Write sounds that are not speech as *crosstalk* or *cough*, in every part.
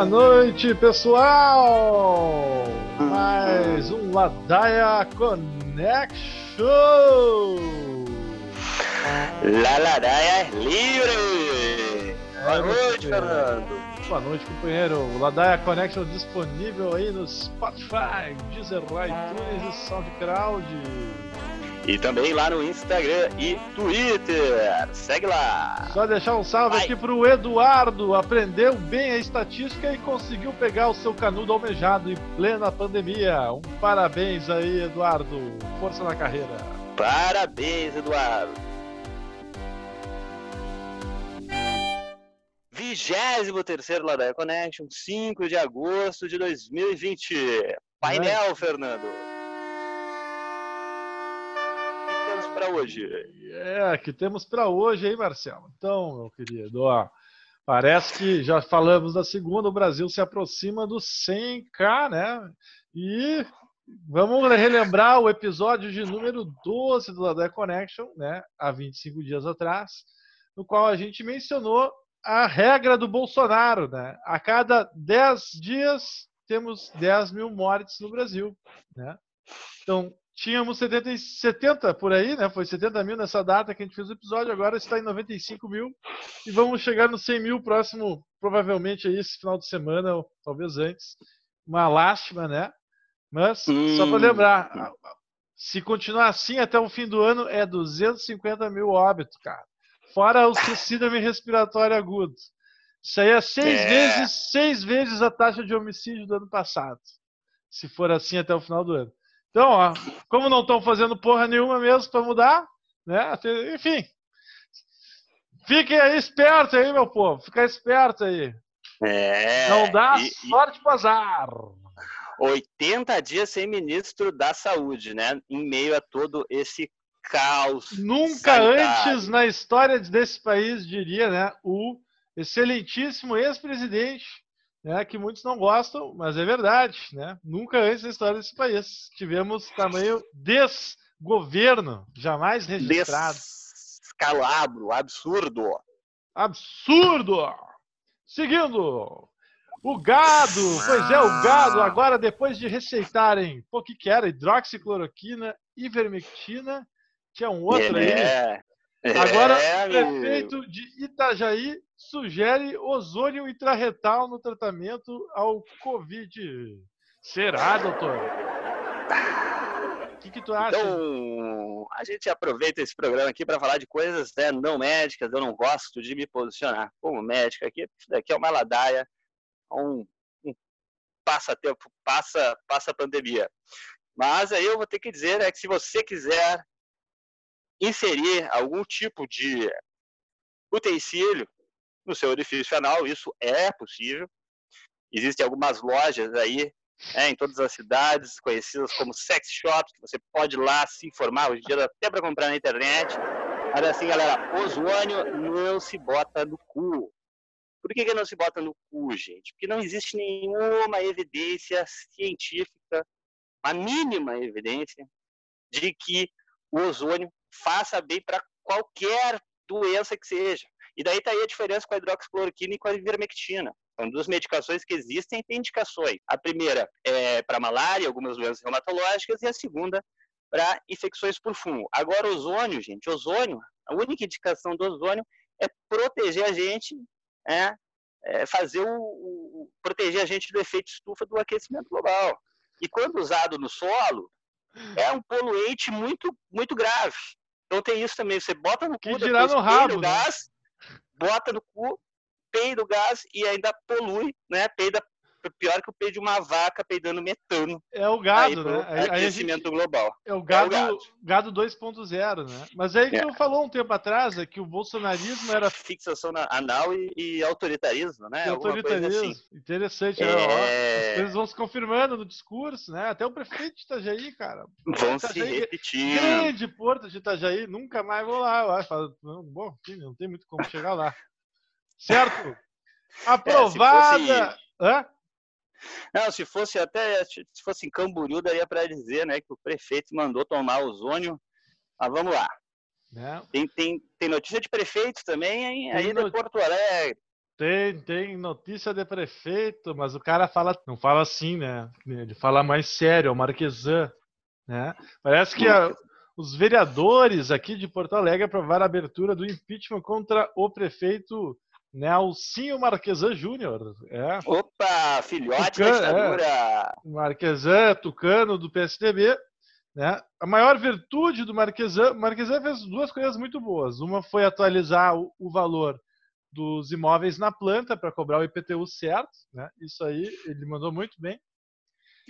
Boa noite, pessoal! Mais um Ladaia Connection! La Ladaia é livre! Boa noite, Fernando! Boa noite, companheiro. O Ladaia Connection disponível aí no Spotify, Deezer, iTunes e SoundCloud. E também lá no Instagram e Twitter. Segue lá. Só deixar um salve Vai. aqui pro Eduardo. Aprendeu bem a estatística e conseguiu pegar o seu canudo almejado em plena pandemia. Um parabéns aí, Eduardo. Força na carreira. Parabéns, Eduardo. 23 Ladaia Connection, 5 de agosto de 2020. Painel, é. Fernando. Hoje? É, que temos para hoje aí, Marcelo. Então, meu querido, ó, parece que já falamos da segunda, o Brasil se aproxima do 100k, né? E vamos relembrar o episódio de número 12 do Ladé Connection, né? Há 25 dias atrás, no qual a gente mencionou a regra do Bolsonaro, né? A cada 10 dias temos 10 mil mortes no Brasil, né? Então, tínhamos 70, 70 por aí, né? Foi 70 mil nessa data que a gente fez o episódio, agora está em 95 mil e vamos chegar no 100 mil próximo, provavelmente aí esse final de semana, ou talvez antes. Uma lástima, né? Mas, hum. só para lembrar, se continuar assim até o fim do ano, é 250 mil óbitos, cara. Fora o síndrome respiratório agudo. Isso aí é seis é. vezes, seis vezes a taxa de homicídio do ano passado. Se for assim até o final do ano. Então, ó, como não estão fazendo porra nenhuma mesmo para mudar, né? Enfim. Fiquem aí espertos aí, meu povo. Fica esperto aí. É, não dá e, sorte para azar. 80 dias sem ministro da Saúde, né? Em meio a todo esse caos. Nunca sanitário. antes na história desse país, diria, né? O excelentíssimo ex-presidente né, que muitos não gostam, mas é verdade. Né? Nunca antes na história desse país tivemos tamanho desgoverno, jamais registrado. Descalabro, absurdo. Absurdo! Seguindo, o gado, pois é, o gado, agora depois de receitarem, o que que era? Hidroxicloroquina, ivermectina, tinha um outro é. aí. Agora, é, o prefeito de Itajaí sugere ozônio intraretal no tratamento ao Covid. Será, doutor? O que, que tu acha? Então, a gente aproveita esse programa aqui para falar de coisas né, não médicas. Eu não gosto de me posicionar como médico aqui. Isso daqui é uma ladaia, um, um passa-tempo, passa, passa a pandemia. Mas aí eu vou ter que dizer né, que se você quiser inserir algum tipo de utensílio no seu orifício anal, isso é possível. Existem algumas lojas aí é, em todas as cidades, conhecidas como sex shops, que você pode ir lá se informar, hoje em dia até para comprar na internet. Mas assim, galera, ozônio não se bota no cu. Por que, que não se bota no cu, gente? Porque não existe nenhuma evidência científica, a mínima evidência, de que o ozônio faça bem para qualquer doença que seja. E daí está aí a diferença com a hidroxicloroquina e com a ivermectina. São duas medicações que existem e têm indicações. A primeira é para malária, algumas doenças reumatológicas, e a segunda para infecções por fungo. Agora, ozônio, gente, ozônio, a única indicação do ozônio é proteger a gente, é, é fazer o, o, proteger a gente do efeito estufa do aquecimento global. E quando usado no solo, é um poluente muito, muito grave. Então tem isso também, você bota no cu, depois no rabo, o né? gás, bota no cu, peida o gás e ainda polui, né? Peida pior que o peido de uma vaca peidando metano. É o gado, né? Aí, aquecimento gente, global. É o gado, é o gado. gado 2.0, né? Mas aí que é. tu falou um tempo atrás é que o bolsonarismo era fixação anal e, e autoritarismo, né? E autoritarismo. Assim. Interessante, né? é... As coisas vão se confirmando no discurso, né? Até o prefeito de Itajaí, cara. Vão Itajaí, se repetir. Grande porto de Itajaí, nunca mais vou lá, eu acho. Bom, não tem muito como chegar lá. Certo? *laughs* Aprovada. É, fosse... Hã? Não, se fosse até se fosse em Camboriú, daria para dizer né, que o prefeito mandou tomar ozônio. Mas vamos lá. É. Tem, tem, tem notícia de prefeitos também aí, aí no Porto Alegre. Tem, tem notícia de prefeito, mas o cara fala, não fala assim, né? Ele fala mais sério, é o Marquesan, né? Parece que a, os vereadores aqui de Porto Alegre aprovaram a abertura do impeachment contra o prefeito Nelsinho Marquesan Júnior. É. Opa, filhote Tucano, da ditadura! É. Marquesan, tucano do PSDB. Né? A maior virtude do Marquesan, Marquesan fez duas coisas muito boas. Uma foi atualizar o, o valor dos imóveis na planta para cobrar o IPTU certo. Né? Isso aí ele mandou muito bem.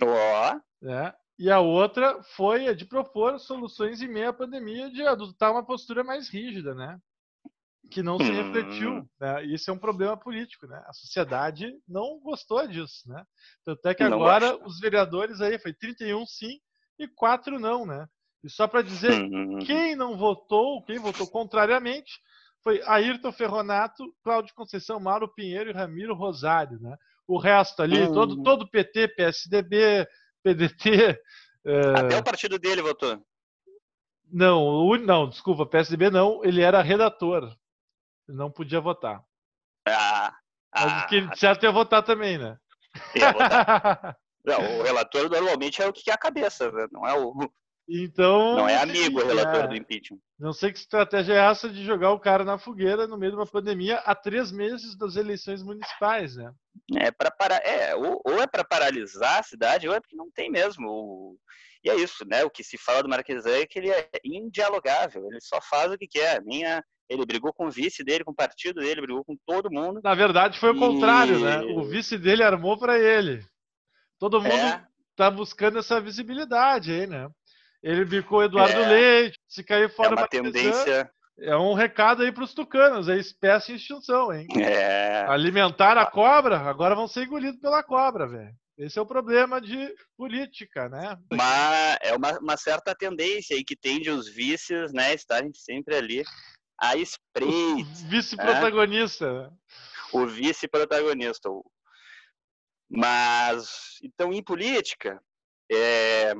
Ó. Oh. Né? E a outra foi a de propor soluções em meio à pandemia de adotar uma postura mais rígida, né? Que não se refletiu. Hum. Né? Isso é um problema político. Né? A sociedade não gostou disso. Né? Tanto é que agora os vereadores aí foi 31 sim e 4 não. Né? E só para dizer, hum. quem não votou, quem votou contrariamente, foi Ayrton Ferronato, Cláudio Conceição, Mauro Pinheiro e Ramiro Rosário. Né? O resto ali, hum. todo, todo PT, PSDB, PDT. Até o partido dele votou. Não, não, desculpa, PSDB não, ele era redator não podia votar. Ah, Mas ah, que ele certo ia votar também, né? Ia votar. *laughs* não, o relator normalmente é o que é a cabeça, né? não é o. Então. Não é amigo o relator é. do impeachment. Não sei que estratégia é essa de jogar o cara na fogueira no meio de uma pandemia há três meses das eleições municipais, né? É para parar, é, ou, ou é para paralisar a cidade, ou é porque não tem mesmo. E é isso, né? O que se fala do Marquesan é que ele é indialogável, ele só faz o que quer, nem a, ele brigou com o vice dele, com o partido dele, brigou com todo mundo. Na verdade, foi o e... contrário, né? O vice dele armou para ele. Todo mundo é. tá buscando essa visibilidade aí, né? Ele bicou o Eduardo é. Leite, se cair fora é uma tendência. É um recado aí para os tucanos, é espécie em extinção, hein? É. Alimentar a cobra, agora vão ser engolidos pela cobra, velho. Esse é o problema de política, né? Mas é uma, uma certa tendência aí que tende os vices, né, estarem sempre ali a espreita. *laughs* Vice-protagonista. Né? O vice-protagonista. Mas, então, em política, é,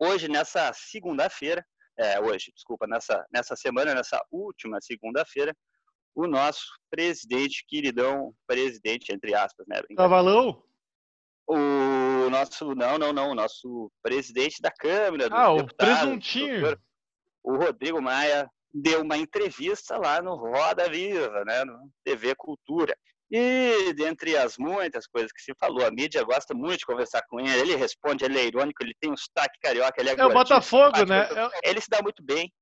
hoje, nessa segunda-feira, é, hoje, desculpa, nessa, nessa semana, nessa última segunda-feira, o nosso presidente, queridão presidente, entre aspas, né? Cavalão? O nosso, não, não, não, o nosso presidente da Câmara. Ah, o presuntinho. O Rodrigo Maia deu uma entrevista lá no Roda Viva, né, no TV Cultura. E dentre as muitas coisas que se falou, a mídia gosta muito de conversar com ele, ele responde, ele é irônico, ele tem um sotaque carioca, ele é É o Botafogo, né? Ele se dá muito bem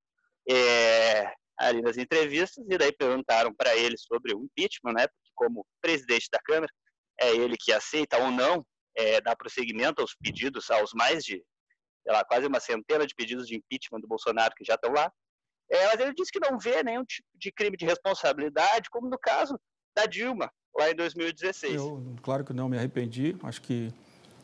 é, ali nas entrevistas, e daí perguntaram para ele sobre o impeachment, né? Porque como presidente da Câmara, é ele que aceita ou não é, dar prosseguimento aos pedidos, aos mais de, lá, quase uma centena de pedidos de impeachment do Bolsonaro que já estão lá. É, mas ele disse que não vê nenhum tipo de crime de responsabilidade, como no caso da Dilma, lá em 2016. Eu, claro que não me arrependi. Acho que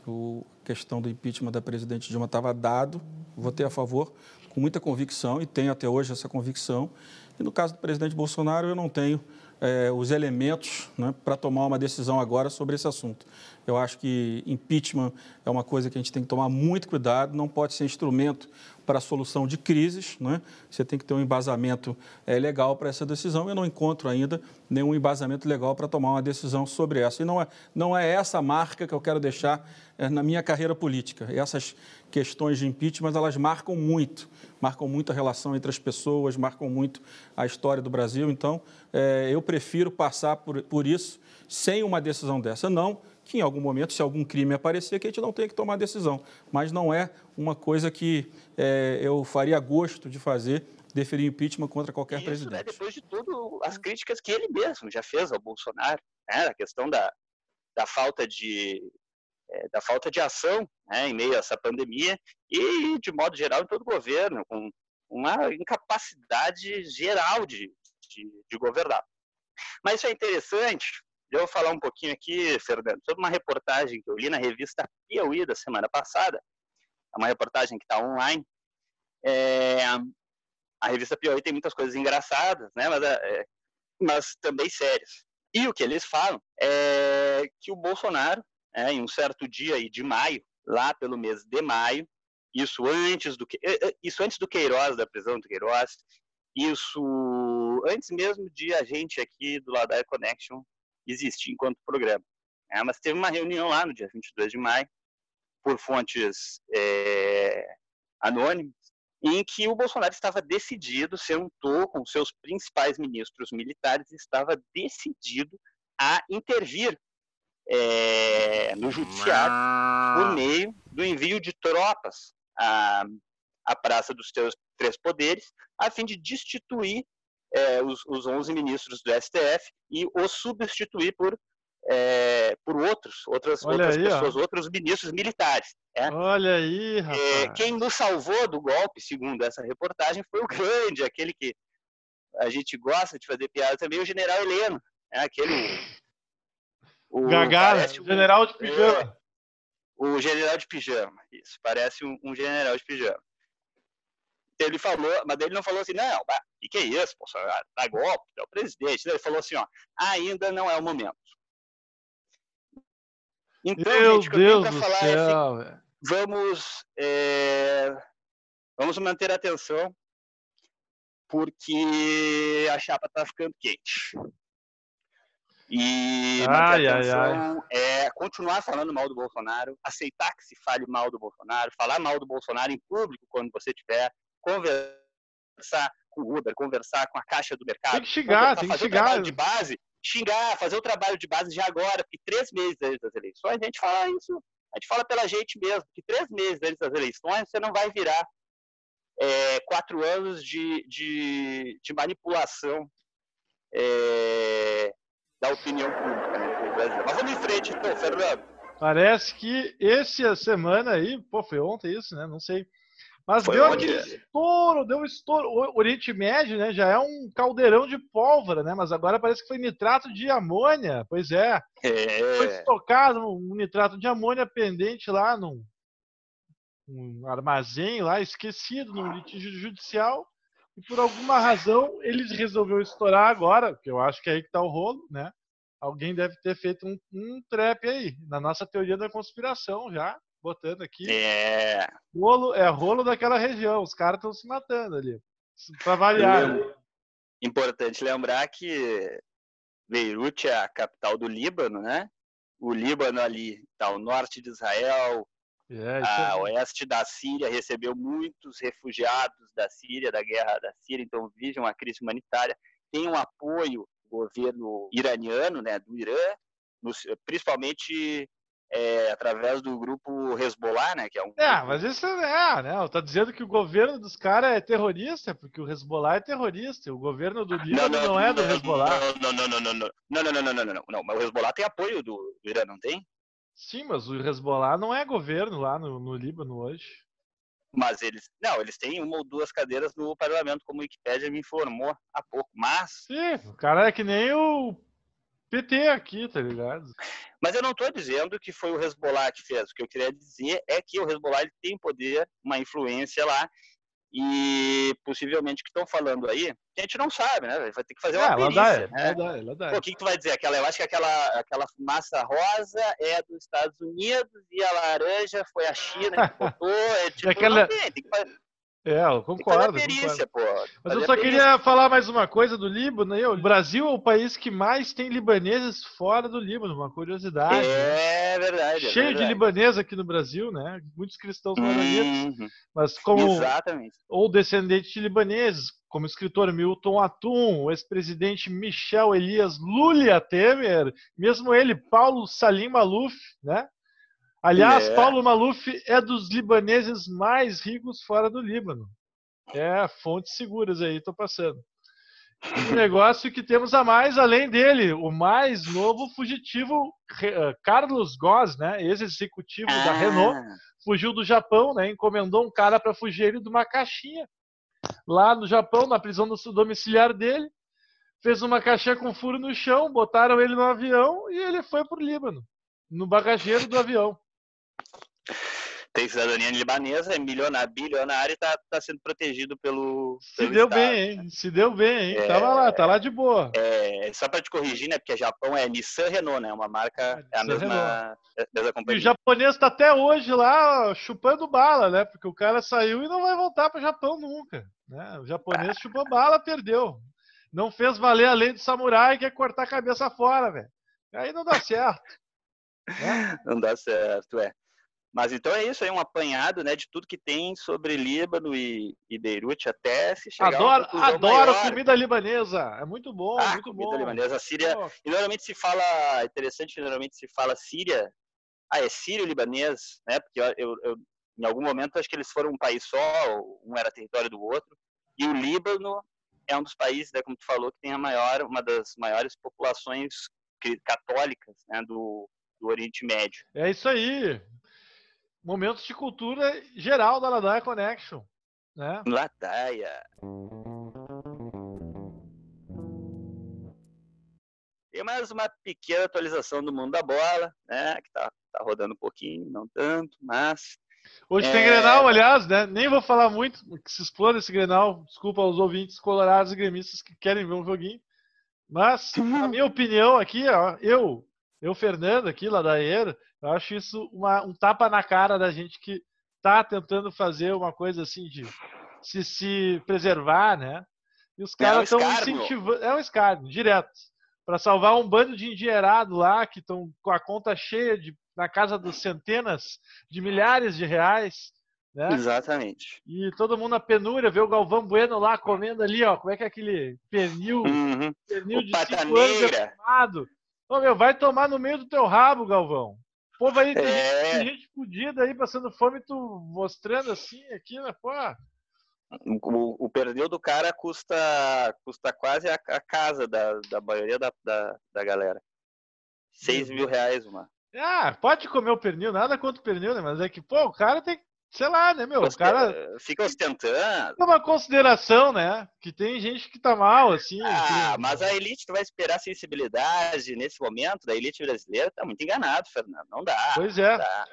a questão do impeachment da presidente Dilma estava dado. Votei a favor com muita convicção e tenho até hoje essa convicção. E no caso do presidente Bolsonaro, eu não tenho é, os elementos né, para tomar uma decisão agora sobre esse assunto. Eu acho que impeachment é uma coisa que a gente tem que tomar muito cuidado, não pode ser instrumento para a solução de crises. Né? Você tem que ter um embasamento é, legal para essa decisão. Eu não encontro ainda nenhum embasamento legal para tomar uma decisão sobre essa. E não é, não é essa marca que eu quero deixar é, na minha carreira política. Essas questões de impeachment, elas marcam muito, marcam muito a relação entre as pessoas, marcam muito a história do Brasil. Então, é, eu prefiro passar por, por isso sem uma decisão dessa. Não que em algum momento, se algum crime aparecer, que a gente não tenha que tomar decisão. Mas não é uma coisa que é, eu faria gosto de fazer, deferir impeachment contra qualquer Isso, né, presidente. Né, depois de tudo, as críticas que ele mesmo já fez ao Bolsonaro, né, a questão da, da falta de é, da falta de ação né, em meio a essa pandemia e, de modo geral, em todo o governo, com uma incapacidade geral de, de, de governar. Mas isso é interessante eu vou falar um pouquinho aqui, Fernando, sobre uma reportagem que eu li na revista Piauí da semana passada. É uma reportagem que está online. É, a revista Piauí tem muitas coisas engraçadas, né? Mas, é, mas também sérias. E o que eles falam é que o Bolsonaro, é, em um certo dia aí de maio, lá pelo mês de maio, isso antes do que é, é, isso antes do Queiroz, da prisão do Queiroz, isso antes mesmo de a gente aqui do lado da Connection existir enquanto programa. É, mas teve uma reunião lá no dia 22 de maio, por fontes é, anônimas, em que o Bolsonaro estava decidido, sentou com seus principais ministros militares, estava decidido a intervir é, no judiciário por meio do envio de tropas à, à Praça dos Três Poderes, a fim de destituir é, os, os 11 ministros do STF e os substituir por é, por outros, outras, outras aí, pessoas, ó. outros ministros militares. É? Olha aí, rapaz. É, quem nos salvou do golpe, segundo essa reportagem, foi o grande, aquele que a gente gosta de fazer piada também, o general Heleno. É aquele. O, Gagara, general de pijama. É, o general de pijama, isso. Parece um, um general de pijama ele falou, mas ele não falou assim, não, o que, é isso, Bolsonaro? Dá golpe, é o presidente. Ele falou assim, ó, ainda não é o momento. Então, Meu gente, o que Deus eu tenho falar é céu, é assim, vamos, é, vamos manter a atenção, porque a chapa está ficando quente. E ai, ai, ai. é continuar falando mal do Bolsonaro, aceitar que se fale mal do Bolsonaro, falar mal do Bolsonaro em público quando você tiver, conversar com o Uber, conversar com a caixa do mercado. Tem que xingar, tem que xingar. de base, xingar, fazer o trabalho de base já agora, porque três meses antes das eleições a gente fala isso, a gente fala pela gente mesmo, que três meses antes das eleições você não vai virar é, quatro anos de, de, de manipulação é, da opinião pública né, no Brasil. Mas vamos em frente, então, Fernando. Parece que esse semana aí, pô, foi ontem isso, né? Não sei. Mas Foi deu onde? aquele estouro, deu um estouro. O Oriente Médio, né, já é um caldeirão de pólvora, né? Mas agora parece que foi nitrato de amônia. Pois é. é. Foi estocado um nitrato de amônia pendente lá num, num armazém lá, esquecido no litígio judicial. E por alguma razão ele resolveu estourar agora, que eu acho que é aí que tá o rolo, né? Alguém deve ter feito um, um trap aí, na nossa teoria da conspiração já botando aqui. É. Rolo, é rolo daquela região. Os caras estão se matando ali. Pra variar. Né? Importante lembrar que Beirute é a capital do Líbano, né? O Líbano ali está ao norte de Israel, é, a oeste da Síria recebeu muitos refugiados da Síria, da guerra da Síria, então vive uma crise humanitária. Tem um apoio do governo iraniano, né, do Irã, principalmente é, através do grupo Hezbollah, né? Que é um. É, mas isso é, né? Tá dizendo que o governo dos caras é terrorista, porque o Hezbollah é terrorista. O governo do Líbano não, não, não, é do Hezbollah. Não, não, não, não, não, não, não, não, não, não, não, não. Mas o Hezbollah tem apoio do, do Irã, não tem? Sim, mas o Hezbollah não é governo lá no, no Líbano hoje. Mas eles, não, eles têm uma ou duas cadeiras no parlamento, como a Wikipédia me informou há pouco. Mas. Sim, o cara é que nem o PT aqui, tá ligado? Mas eu não estou dizendo que foi o Hezbollah que fez. O que eu queria dizer é que o Hezbollah ele tem poder, uma influência lá, e possivelmente que estão falando aí, a gente não sabe, né? Vai ter que fazer uma é, perícia, dá, né? Ela dá, ela dá. Pô, o que, que tu vai dizer? Aquela, eu acho que aquela, aquela fumaça rosa é dos Estados Unidos e a laranja foi a China que botou. É, tipo, aquela... tem, tem que fazer é, eu concordo. Perícia, concordo. Mas eu só queria falar mais uma coisa do Líbano. Né? O Brasil é o país que mais tem libaneses fora do Líbano, uma curiosidade. É verdade. É Cheio verdade. de libaneses aqui no Brasil, né? Muitos cristãos libaneses. Uhum. Mas como. Exatamente. Ou descendentes de libaneses, como o escritor Milton Atum, o ex-presidente Michel Elias Lulia Temer, mesmo ele, Paulo Salim Maluf, né? Aliás, é. Paulo Maluf é dos libaneses mais ricos fora do Líbano. É, fontes seguras aí, estou passando. Um *laughs* negócio que temos a mais além dele, o mais novo fugitivo, eh, Carlos Goss, né, ex-executivo ah. da Renault, fugiu do Japão, né, encomendou um cara para fugir ele de uma caixinha lá no Japão, na prisão domiciliar dele, fez uma caixinha com furo no chão, botaram ele no avião e ele foi para o Líbano, no bagageiro do avião tem cidadania libanesa, é milionário, bilionário e está tá sendo protegido pelo. Se pelo deu Estado, bem, hein? Se deu bem, hein? É, Tava lá, tá lá de boa. É, só para te corrigir, né? Porque Japão é Nissan Renault, né? Uma marca, é, é a mesma, é mesma companhia. E o japonês está até hoje lá chupando bala, né? Porque o cara saiu e não vai voltar para Japão nunca. Né? O japonês ah. chupou bala, perdeu. Não fez valer a lei do samurai, que é cortar a cabeça fora, velho. Aí não dá certo. né? *laughs* Não dá certo, é. Mas então é isso aí, um apanhado né, de tudo que tem sobre Líbano e, e Beirute até se chegar Adoro, adoro comida libanesa. É muito bom, ah, muito comida bom. libanesa. A Síria, oh. e normalmente se fala, interessante, normalmente se fala Síria, ah, é sírio-libanês, né? Porque eu, eu, eu, em algum momento acho que eles foram um país só, um era território do outro. E o Líbano é um dos países, né, como tu falou, que tem a maior, uma das maiores populações católicas né, do, do Oriente Médio. É isso aí momentos de cultura geral da Ladaia Connection. Né? Ladaia. Tem mais uma pequena atualização do mundo da bola, né? Que tá, tá rodando um pouquinho, não tanto, mas. Hoje é... tem Grenal, aliás, né? Nem vou falar muito, que se explode esse Grenal. Desculpa aos ouvintes colorados e gremistas que querem ver um joguinho. Mas, na *laughs* minha opinião aqui, ó, eu, eu, Fernando, aqui, ladaieiro, eu acho isso uma, um tapa na cara da gente que está tentando fazer uma coisa assim de se, se preservar, né? E os caras estão é um incentivando. É um escárnio, direto. Para salvar um bando de endinheirado lá que estão com a conta cheia de, na casa dos centenas de milhares de reais. Né? Exatamente. E todo mundo na penúria, vê o Galvão Bueno lá comendo ali, ó. Como é que é aquele pernil? Uhum. Pernil o de cinco anos defumado. Ô, meu, vai tomar no meio do teu rabo, Galvão. O povo aí tem, é... gente, gente fodida aí passando fome, tu mostrando assim aqui, né? Pô. O, o pernil do cara custa, custa quase a, a casa da, da maioria da, da, da galera. 6 mil reais uma. Ah, pode comer o pernil, nada contra o pernil, né? Mas é que, pô, o cara tem, sei lá, né, meu? O cara. Fica ostentando. É uma consideração, né? Que tem gente que tá mal, assim. Ah, que... mas a elite tu vai esperar sensibilidade nesse momento da elite brasileira, tá muito enganado, Fernando. Não dá. Pois é. Dá.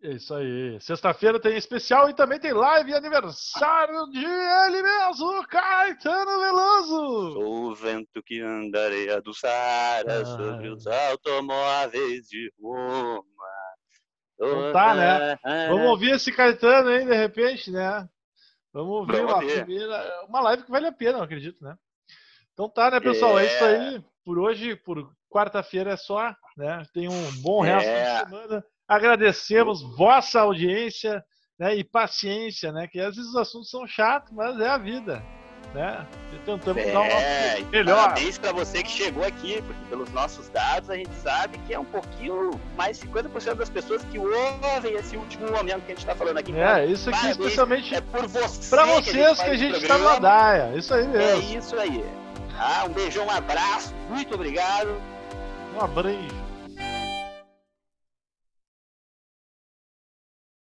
É isso aí. Sexta-feira tem especial e também tem live aniversário de ele mesmo, Caetano Veloso. Sou o vento que anda areia do Sara ah. sobre os automóveis de Roma. Não tá, né? Vamos ouvir esse Caetano aí, de repente, né? Vamos ouvir uma, primeira, uma live que vale a pena, eu acredito, né? Então tá, né, pessoal? É, é isso aí. Por hoje, por quarta-feira é só, né? Tem um bom resto é. de semana. Agradecemos vossa audiência né, e paciência, né? Que às vezes os assuntos são chatos, mas é a vida né? E tentamos é, dar uma melhor. Parabéns para você que chegou aqui, porque pelos nossos dados a gente sabe que é um pouquinho mais 50% das pessoas que ouvem esse último momento que a gente está falando aqui. É, isso aqui parabéns, especialmente é por você para vocês que a gente está na Daia. Isso aí mesmo. É isso aí. Ah, um beijão, um abraço, muito obrigado. Um abraço.